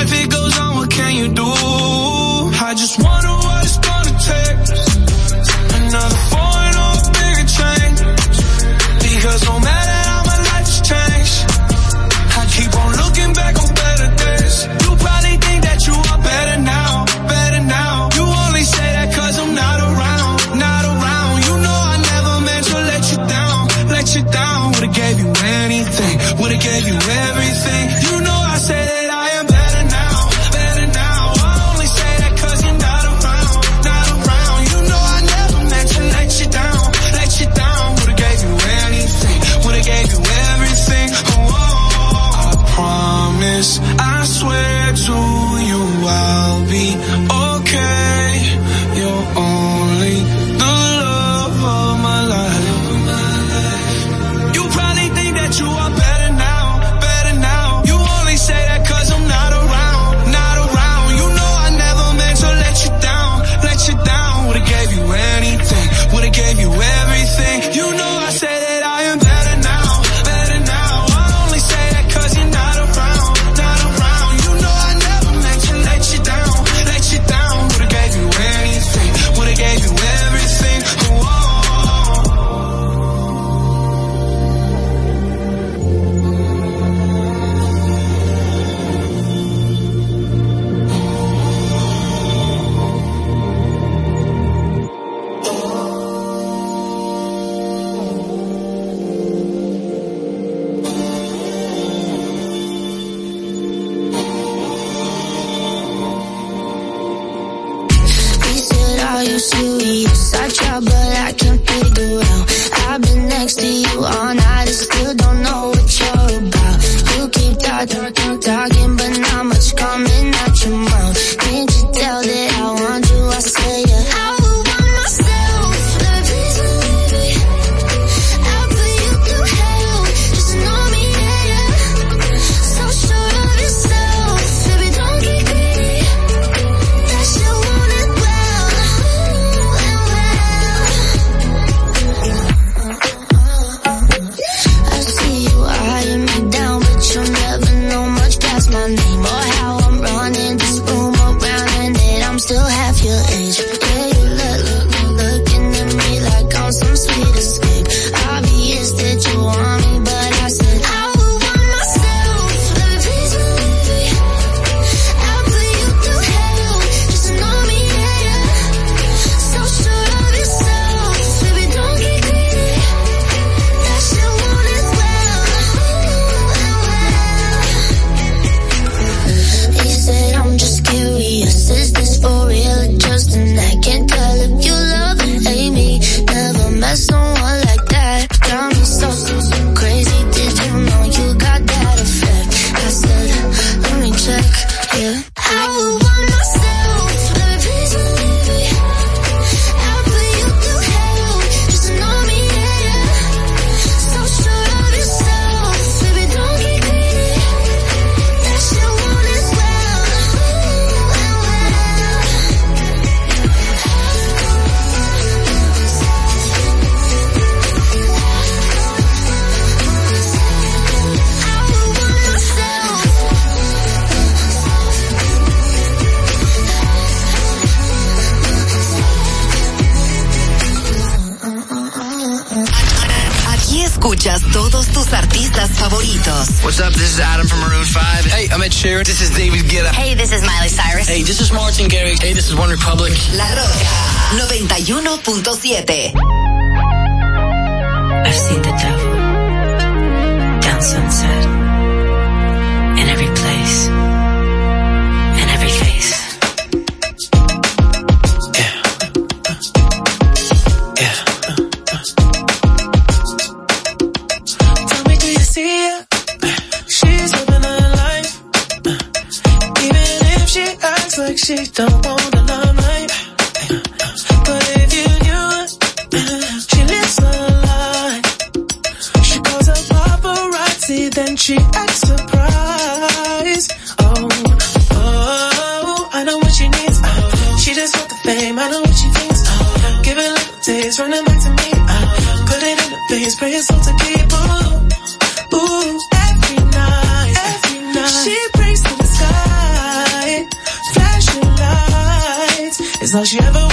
life, it goes on, what can you do? I just want I don't Ed This is David Guetta. Hey, this is Miley Cyrus. Hey, this is Martin Garrix. Hey, this is One Republic. La Roca 91.7. I've seen the devil down sunset. It's she ever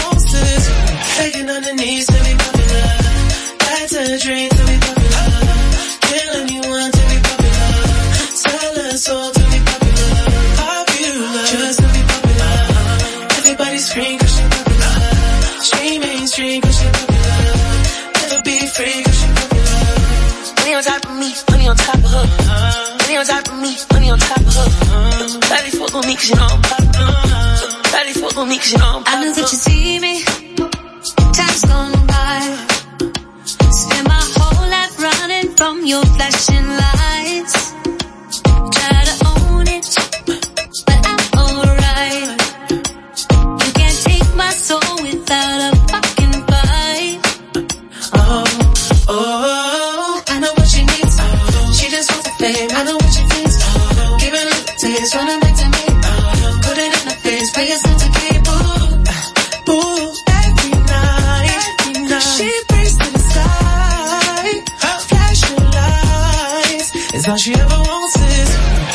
That's all she ever wants is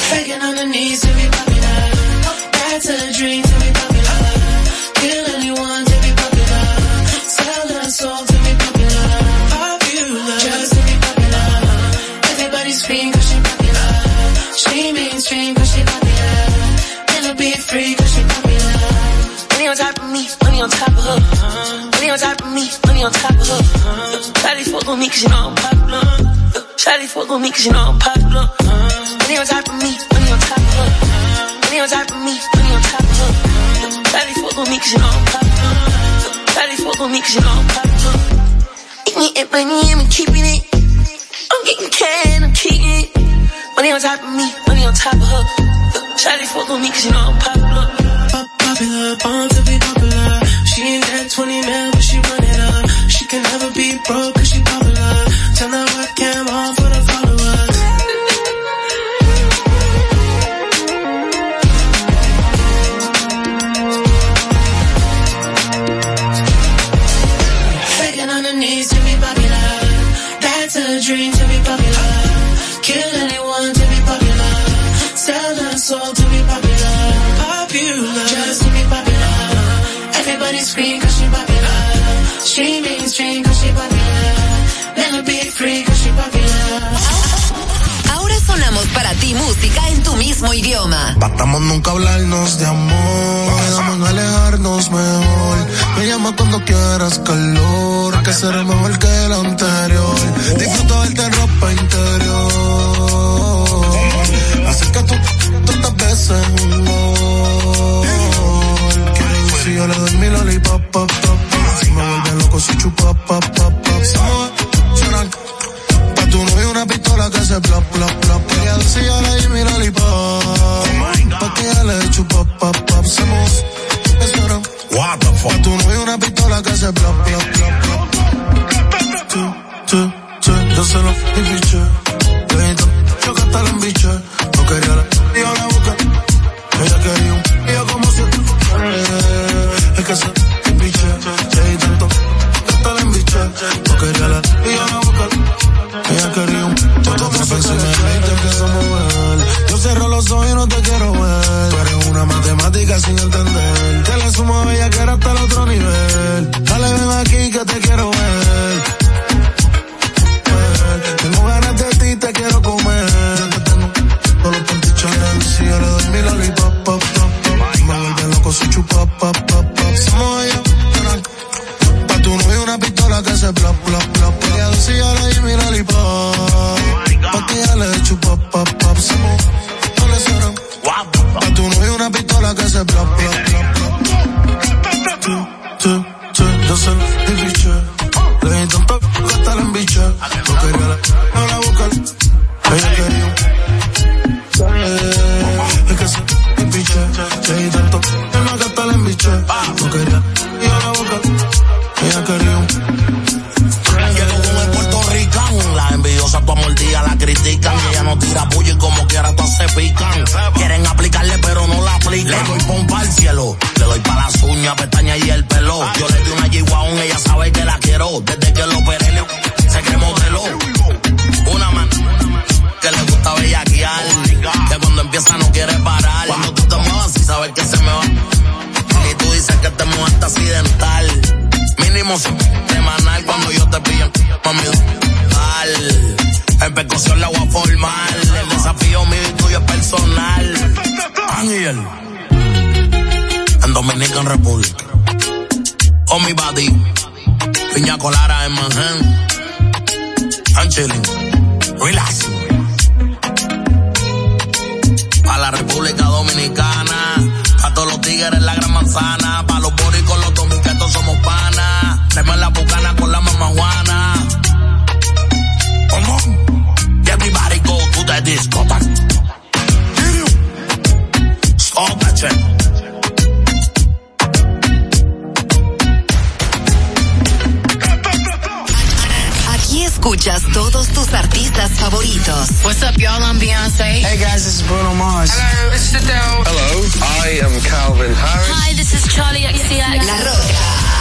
faking on her knees to be popular. Back to the dream to be popular. Kill anyone to be popular. Sell her soul to be popular. Popular. Just to be popular. Everybody scream cause she popular. She mainstream cause she popular. Wanna be free cause she popular. Money on top of me, money on top of her. Money on top of me, money on top of her. Shawty fuck on me cause you know I'm popular. Shawty fuck on me cause you know I'm popular. Money on top of me, money on top of her. Money on top of me, money on top of fuck with cause you know I'm popular. Daddy fuck with you know I'm popular. Me and money, I'm keeping it. I'm getting I'm keeping it. Money on top of me, money on top of her. Shawty fuck with me cause you know I'm popular. Batamos nunca hablarnos de amor, quedamos en alejarnos mejor. Me llama cuando quieras calor, que será mejor que el anterior. Disfruto verte en ropa interior. Así que tú, tantas veces un gol. Si yo le doy mi lollipop, pop, pop, si me vuelve loco, soy chupapap. Bull. Oh, mi body. Piña colara en Manhattan. I'm chilling. Relax. Pa' la República Dominicana. Pa' todos los tigres la gran manzana. Pa' los boricos, los dominicanos somos panas. Tenemos la bucana Hey guys, this is Bruno Mars. Hello, it's Adele. Hello, I am Calvin Harris. Hi, this is Charlie XCX. La Roca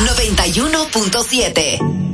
91.7.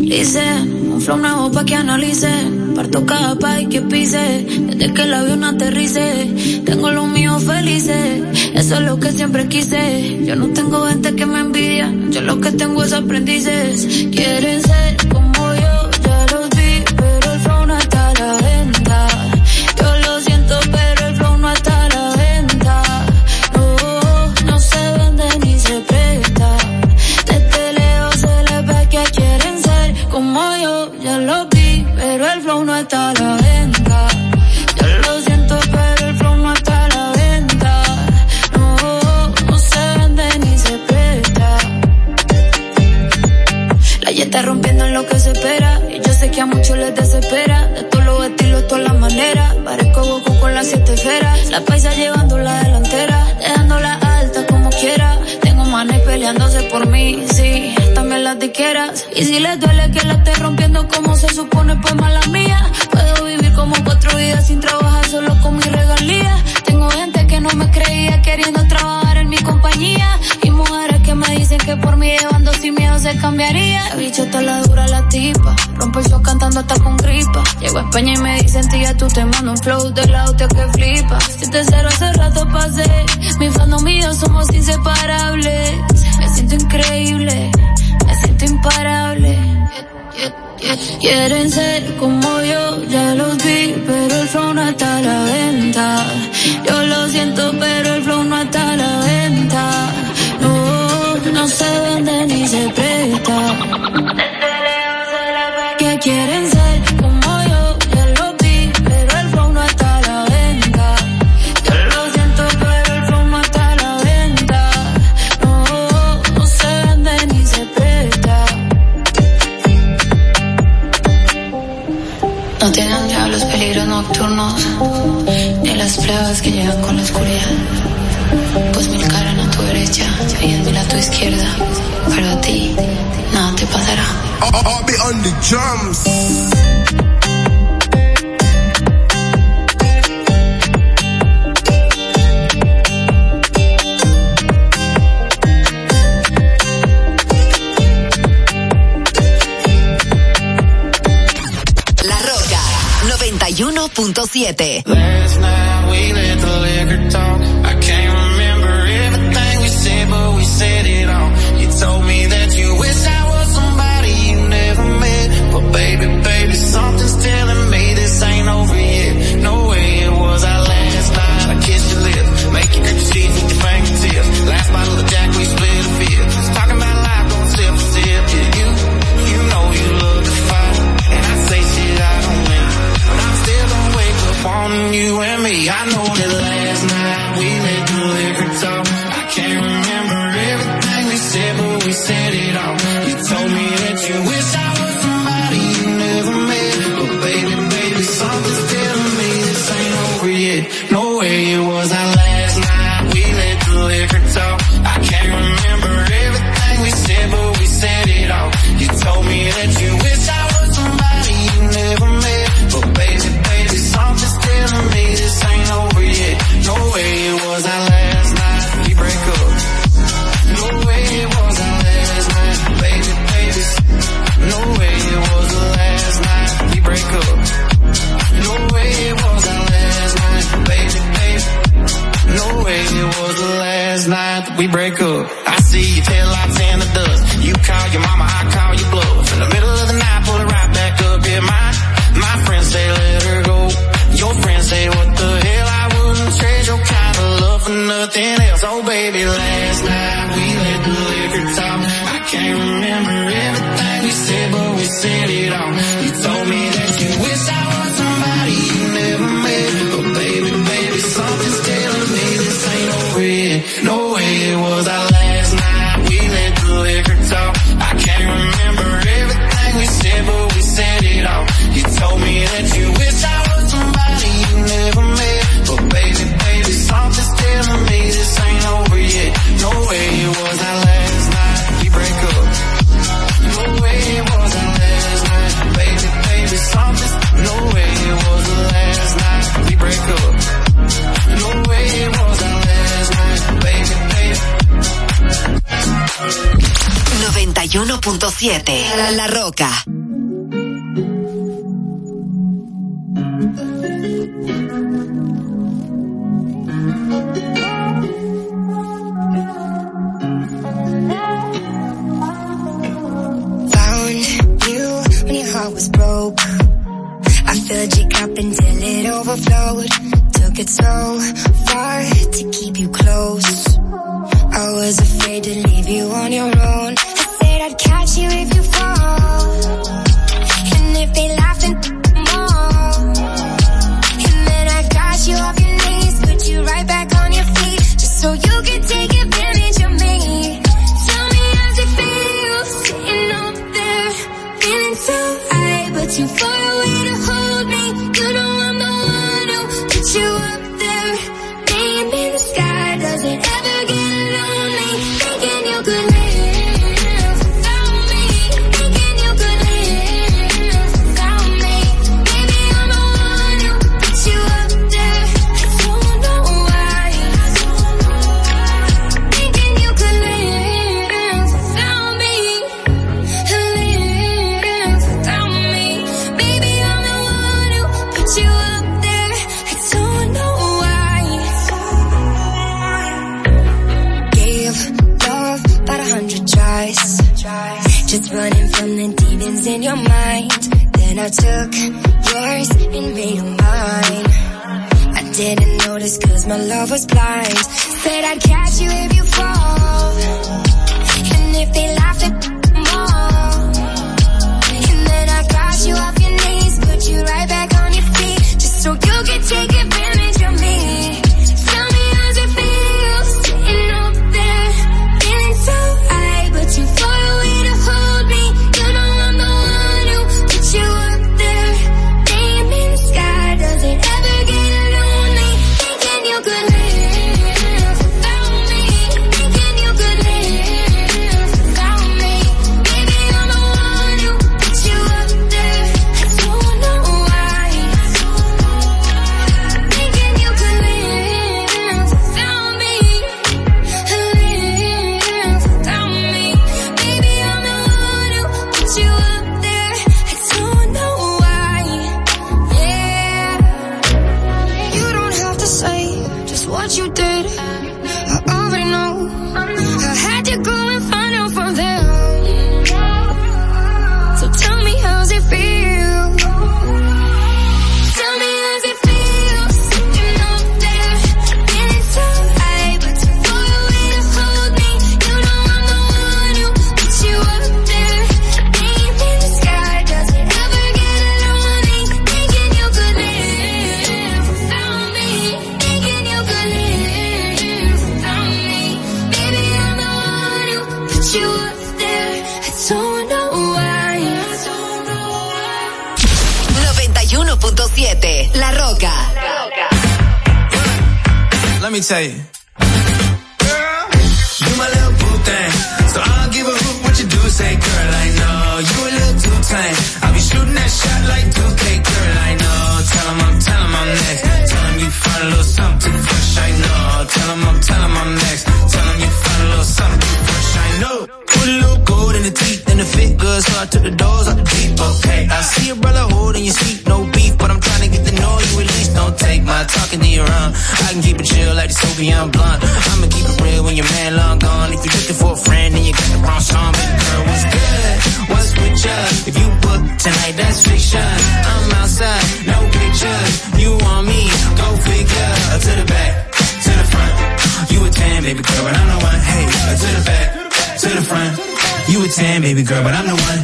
Dice, un flow nuevo pa' que analice. Parto cada país que pise. Desde que el avión aterrice. Tengo los míos felices. Eso es lo que siempre quise. Yo no tengo gente que me envidia. Yo lo que tengo es aprendices. Está rompiendo en lo que se espera. Y yo sé que a muchos les desespera. De todos los estilos, todas las maneras. Parezco Goku con las siete esferas. La paisa llevando la delantera. Dejándola alta como quiera. Tengo manes peleándose por mí, sí. También las diqueras. Y si les duele que la esté rompiendo como se supone, pues mala mía. Puedo vivir como cuatro vidas sin trabajar solo con mi regalía. Tengo gente que no me creía queriendo trabajar en mi compañía. Y mujeres que por mí llevando sin miedo se cambiaría. La bicha está la dura la tipa. Rompo el show cantando hasta con gripa. Llego a España y me dicen tía tú te mando un flow de la hostia que flipa. Si te cero hace rato pasé. Mi fandom yo somos inseparables. Me siento increíble. Me siento imparable. Quieren ser como yo, ya los vi, pero el flow no está a la venta. Yo lo siento, pero el flow no está a la venta. No, se vende ni se presta. Que quieren ser como yo, ya los vi, pero el flow no está a la venta. Yo lo siento, pero el flow no está a la venta. No, no se vende ni se presta. No tienen ya los peligros nocturnos, ni las plagas que llegan con la oscuridad. Pues mil derecha a tu izquierda, pero a ti nada te pasará. I'll be on the drums. La Roca 91.7. Last night we let the 101.7. La Roca. If you're looking for a friend and you got the wrong song, baby girl, what's good? What's with ya? If you book tonight, that's fiction. I'm outside, no pictures. You want me? Go figure. Up to the back, to the front. You a ten, baby girl, but I'm the one. Hey, up to the back, to the front. You a ten, baby girl, but I'm the one.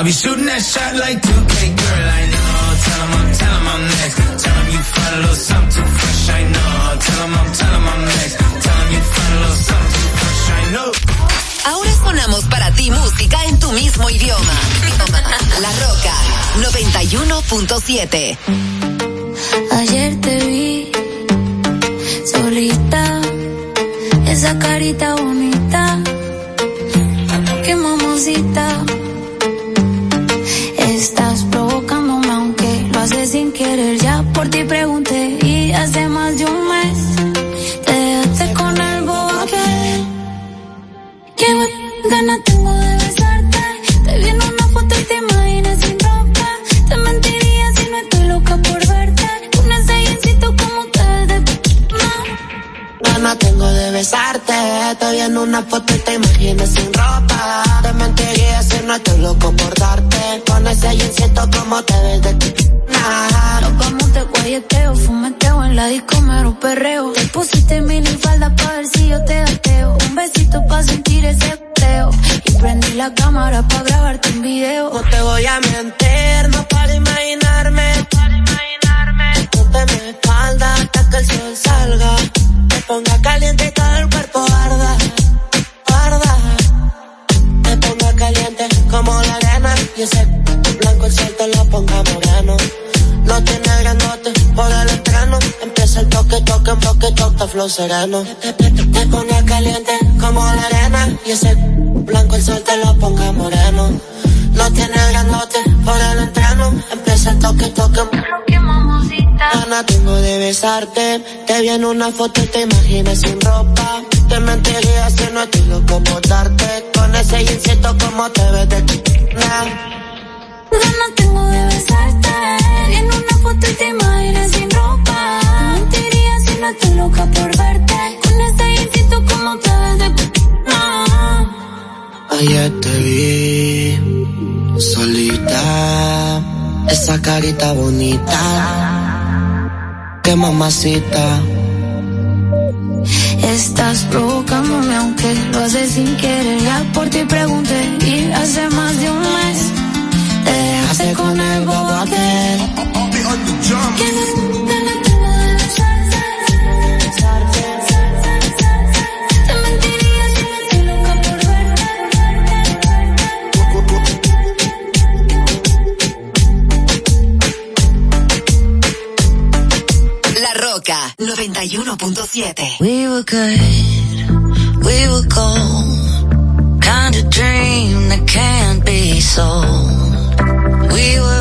Tame. I be shooting that shot like 2K, girl, I know. Tell him I'm, tell him I'm next. Tell him you find a little something too fresh, I know. Tell him I'm, tell him I'm next. Tell him you find a little something too fresh, I know. Ahora sonamos para ti música en tu mismo idioma. La Roca 91.7. Ayer te vi solita, esa carita bonita, qué mamosita. Te vi en una foto y te imaginas sin ropa. Te mentiría si no estoy loco por darte. Con ese jeansito como te ves de nah. Nos vamos de guayeteo, fumeteo en la disco mero perreo. Te pusiste mini falda pa' ver si yo te gateo. Un besito pa' sentir ese teo. Y prendí la cámara pa' grabarte un video. No te voy a mentir, no para imaginarme. Ponte mi espalda hasta que el sol salga. Me ponga caliente Toque, toque, en toque, toque, flow sereno. Te, pone caliente como la arena y ese blanco el sol te lo ponga moreno. No tiene grandote por el entreno. Empieza el toque, toque. Gana tengo de besarte. Te vi en una foto y te imaginas sin ropa. Te mentiría si no estoy loco por darte. Con ese jeansito como te ves de nah. Ganas tengo de besarte. En una foto y te imaginas sin ropa. Estoy loca por verte. Con ese jeansito como te ves de no. Ayer te vi solita, esa carita bonita, qué mamacita. Estás provocándome aunque lo haces sin querer. Ya por ti pregunté y hace más de un mes te dejaste con el bobo aquel. 91.7. We were good, we were gold. Kind of dream that can't be sold. We were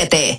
7.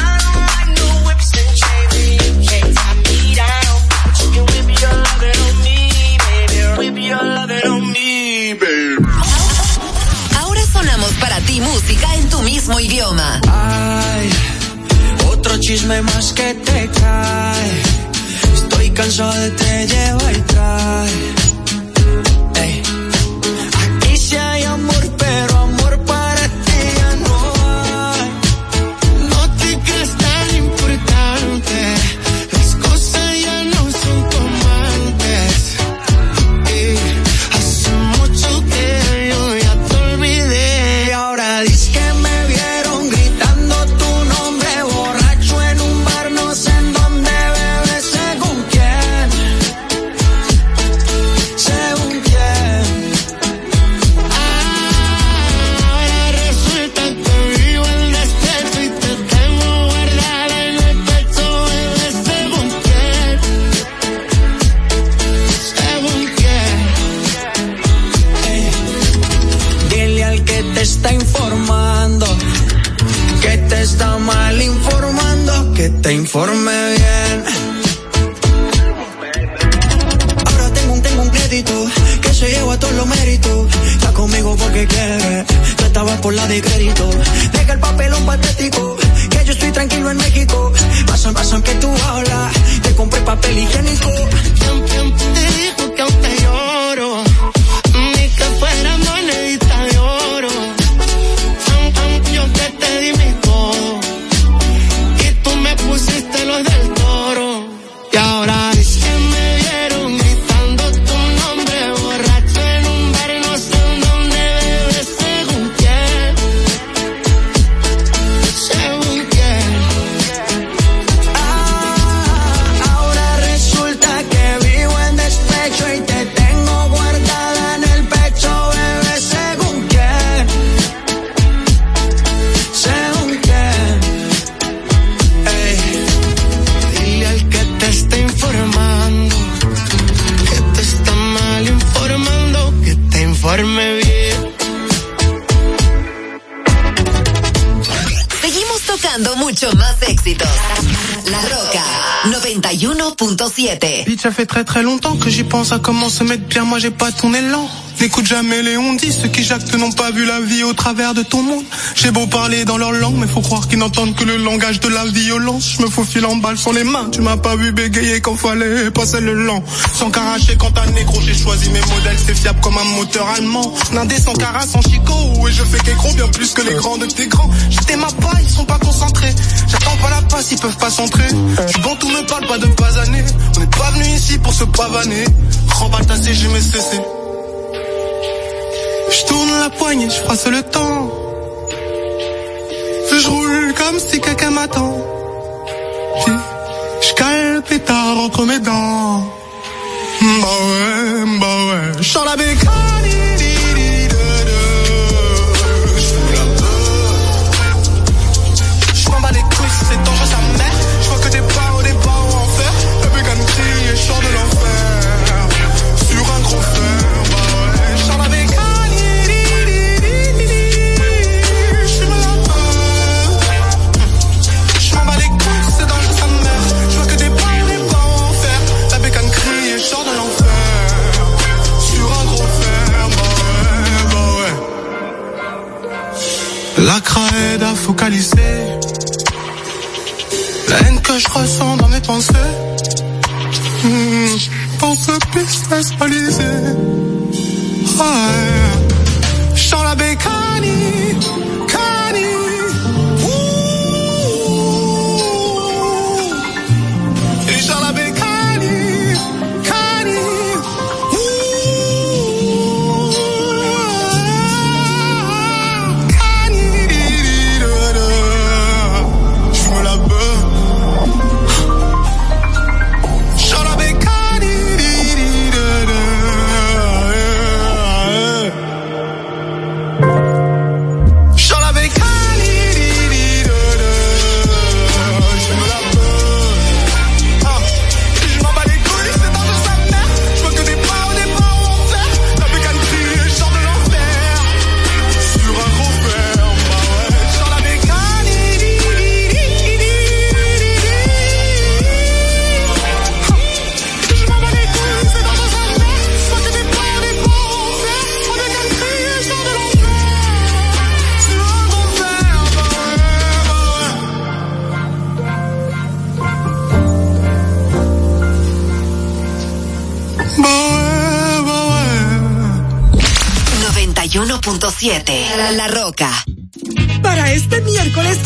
Mismo idioma. Ay, otro chisme más que te cae. Estoy cansado de te lleva y trae. Tocando mucho más éxitos. La Roca 91.7. Bitch, ça fait très très longtemps que j'y pense à comment se mettre bien, moi j'ai pas ton élan. N'écoute jamais les on dit, ceux qui jactent n'ont pas vu la vie au travers de ton monde. J'ai beau parler dans leur langue, mais faut croire qu'ils n'entendent que le langage de la violence. Je me faufile en balle sur les mains, tu m'as pas vu bégayer quand fallait passer le lent. Sans caracher quand t'as négro, j'ai choisi mes modèles, c'est fiable comme un moteur allemand. Nindé sans cara, sans chico, et je fais qu'écro bien plus que les grands de tes grands. J'étais ma paille, ils sont pas concentrés. J'attends pas la passe, ils peuvent pas s'entrer. Je bon, tout me parle pas de pas années. On n'est pas venu ici pour se pavaner. Remballe ta CG, mais. Je tourne la poignée, je froisse le temps. Je roule comme si quelqu'un m'attend. Je cale le pétard entre mes dents. Bah ouais, bah ouais. La bécane. Ouais. La craie à focaliser. La haine que je ressens dans mes pensées. Hmm, pense business balisé. Ouais. Je la bécane.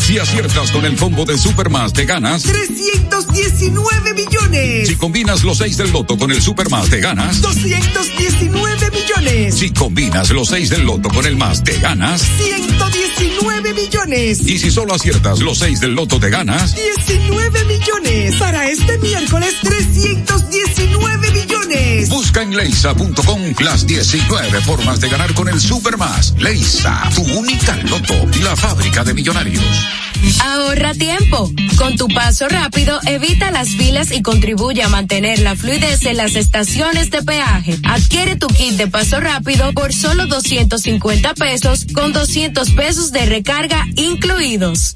Si aciertas con el combo de Supermas, te ganas. 319 millones. Si combinas los 6 del loto con el Supermas, te ganas. 219 millones. Si combinas los 6 del loto con el más, te ganas. 119 millones. Y si solo aciertas los 6 del loto, te ganas. 19 millones. Para este miércoles, 319 millones. Busca en leisa.com las 19 formas de ganar con el Supermas. Leisa, tu única loto, la fábrica de millonarios. Ahorra tiempo. Con tu paso rápido, evita las filas y contribuye a mantener la fluidez en las estaciones de peaje. Adquiere tu kit de paso rápido por solo 250 pesos con 200 pesos de recarga incluidos.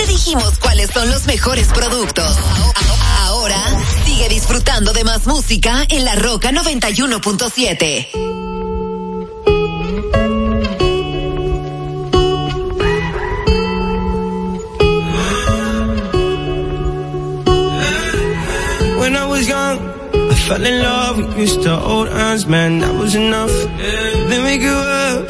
Te dijimos cuáles son los mejores productos. Ahora sigue disfrutando de más música en la Roca 91.7. When I was young, I fell in love. We used to hold hands, man, that was enough. Then we grew up,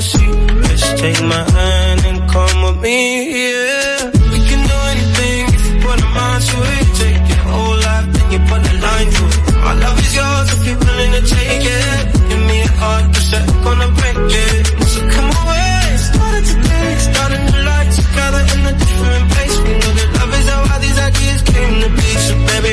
The. Just take my hand and come with me, yeah. We can do anything if you put a mind to it. Take your whole life, then you put a line to it. My love is yours if you're willing to take it. Give me a heart that's gonna break it. So come away, started today, starting the light together in a different place. We know that love is how all these ideas came to be. So baby,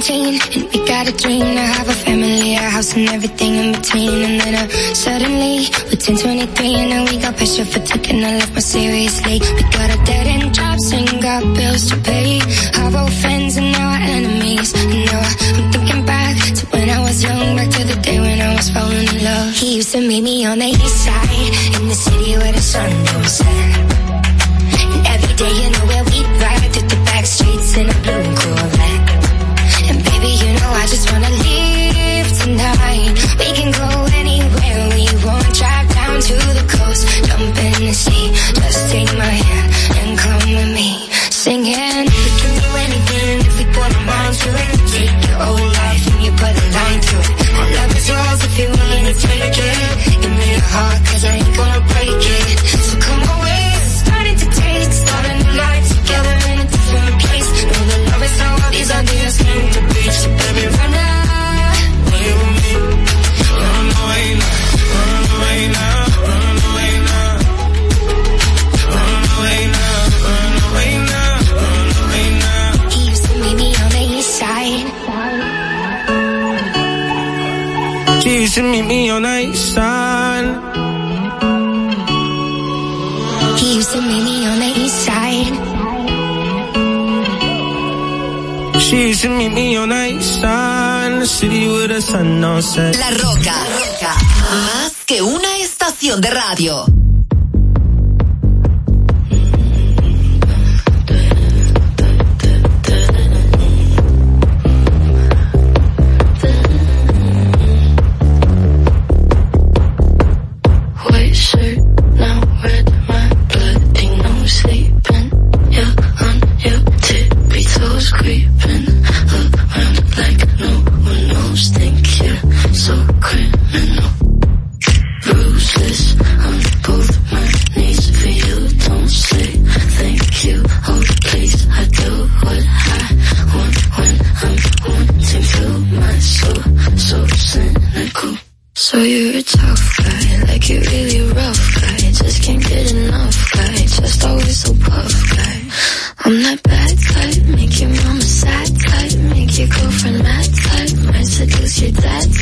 17 and we got a dream to have a family, a house and everything in between. And then uh, suddenly we're 10, 23 and now we got pressure for taking our life more seriously. We got a dead end jobs and got bills to pay. Our old friends and now our enemies. And now I, I'm thinking back to when I was young, back to the day when I was falling in love. He used to meet me on the east side in the city where the sun don't set. And every day, you know where on set. La Roca, más que una estación de radio. Richard that.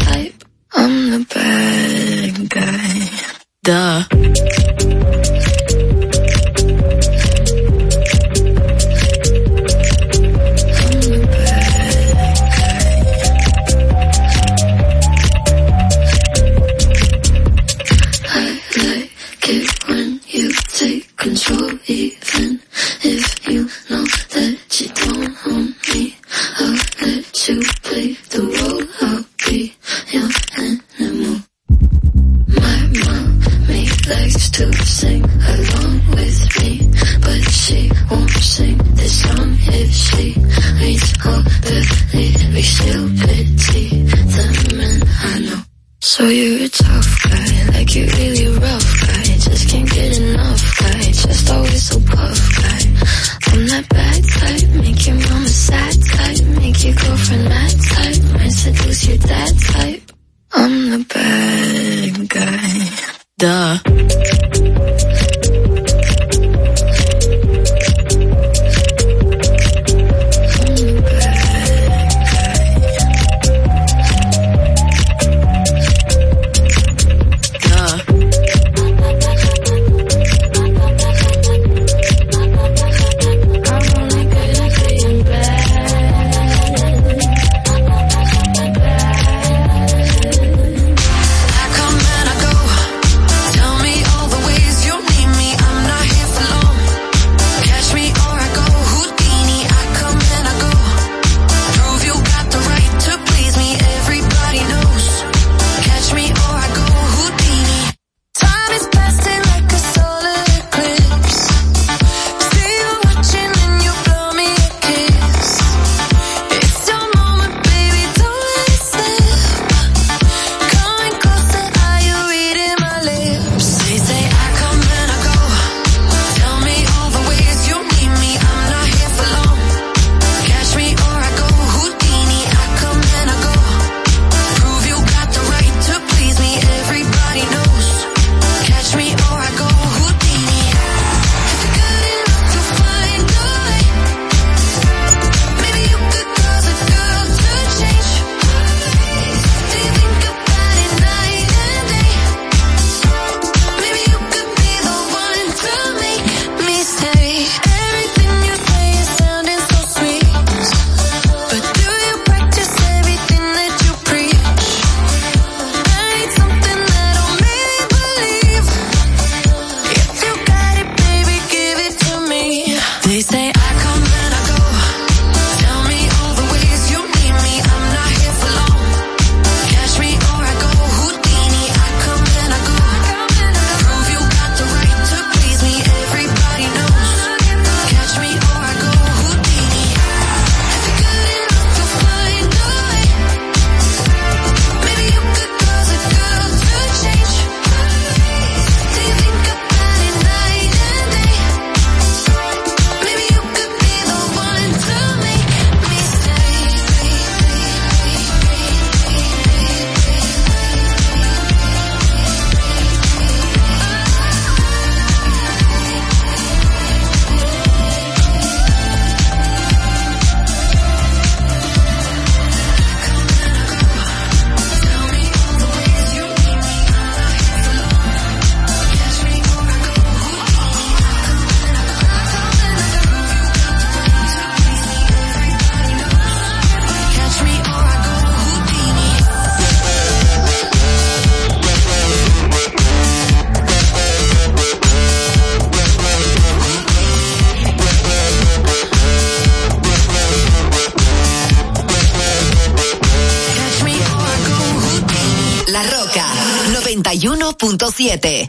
91.7.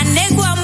Anegua